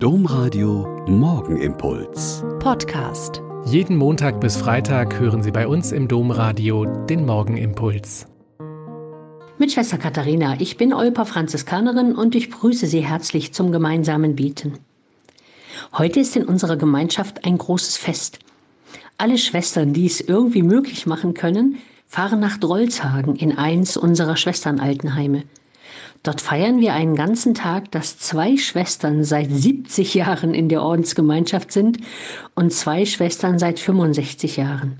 Domradio Morgenimpuls. Podcast. Jeden Montag bis Freitag hören Sie bei uns im Domradio den Morgenimpuls. Mit Schwester Katharina, ich bin Olpa Franziskanerin und ich grüße Sie herzlich zum gemeinsamen Beten. Heute ist in unserer Gemeinschaft ein großes Fest. Alle Schwestern, die es irgendwie möglich machen können, fahren nach Drolzhagen in eins unserer Schwesternaltenheime. Dort feiern wir einen ganzen Tag, dass zwei Schwestern seit 70 Jahren in der Ordensgemeinschaft sind und zwei Schwestern seit 65 Jahren.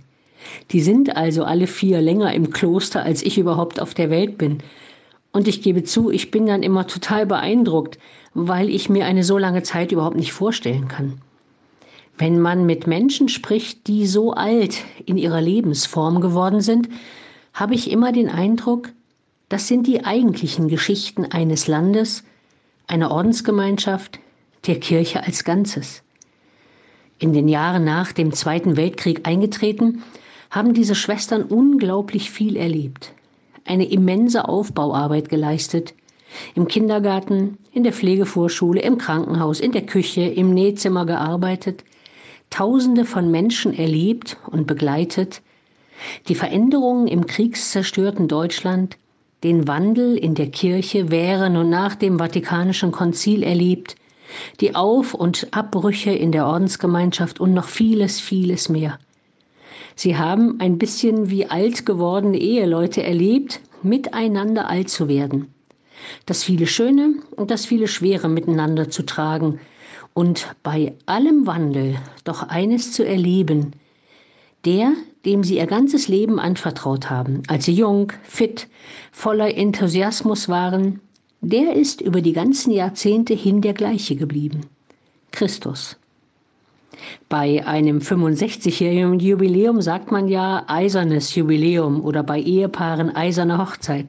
Die sind also alle vier länger im Kloster, als ich überhaupt auf der Welt bin. Und ich gebe zu, ich bin dann immer total beeindruckt, weil ich mir eine so lange Zeit überhaupt nicht vorstellen kann. Wenn man mit Menschen spricht, die so alt in ihrer Lebensform geworden sind, habe ich immer den Eindruck, das sind die eigentlichen Geschichten eines Landes, einer Ordensgemeinschaft, der Kirche als Ganzes. In den Jahren nach dem Zweiten Weltkrieg eingetreten, haben diese Schwestern unglaublich viel erlebt, eine immense Aufbauarbeit geleistet, im Kindergarten, in der Pflegevorschule, im Krankenhaus, in der Küche, im Nähzimmer gearbeitet, Tausende von Menschen erlebt und begleitet, die Veränderungen im kriegszerstörten Deutschland, den Wandel in der Kirche während und nach dem Vatikanischen Konzil erlebt, die Auf- und Abbrüche in der Ordensgemeinschaft und noch vieles, vieles mehr. Sie haben ein bisschen wie alt gewordene Eheleute erlebt, miteinander alt zu werden. Das viele Schöne und das viele Schwere miteinander zu tragen und bei allem Wandel doch eines zu erleben, der, dem sie ihr ganzes Leben anvertraut haben, als sie jung, fit, voller Enthusiasmus waren, der ist über die ganzen Jahrzehnte hin der gleiche geblieben. Christus. Bei einem 65-jährigen Jubiläum sagt man ja eisernes Jubiläum oder bei Ehepaaren eiserne Hochzeit.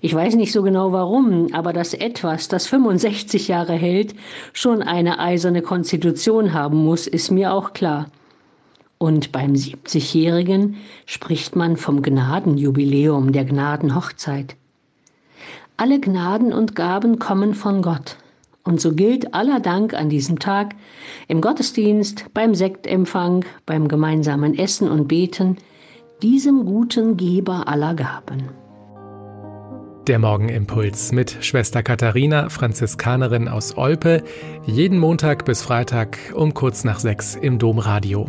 Ich weiß nicht so genau warum, aber dass etwas, das 65 Jahre hält, schon eine eiserne Konstitution haben muss, ist mir auch klar. Und beim 70-Jährigen spricht man vom Gnadenjubiläum, der Gnadenhochzeit. Alle Gnaden und Gaben kommen von Gott. Und so gilt aller Dank an diesem Tag im Gottesdienst, beim Sektempfang, beim gemeinsamen Essen und Beten, diesem guten Geber aller Gaben. Der Morgenimpuls mit Schwester Katharina, Franziskanerin aus Olpe, jeden Montag bis Freitag um kurz nach sechs im Domradio.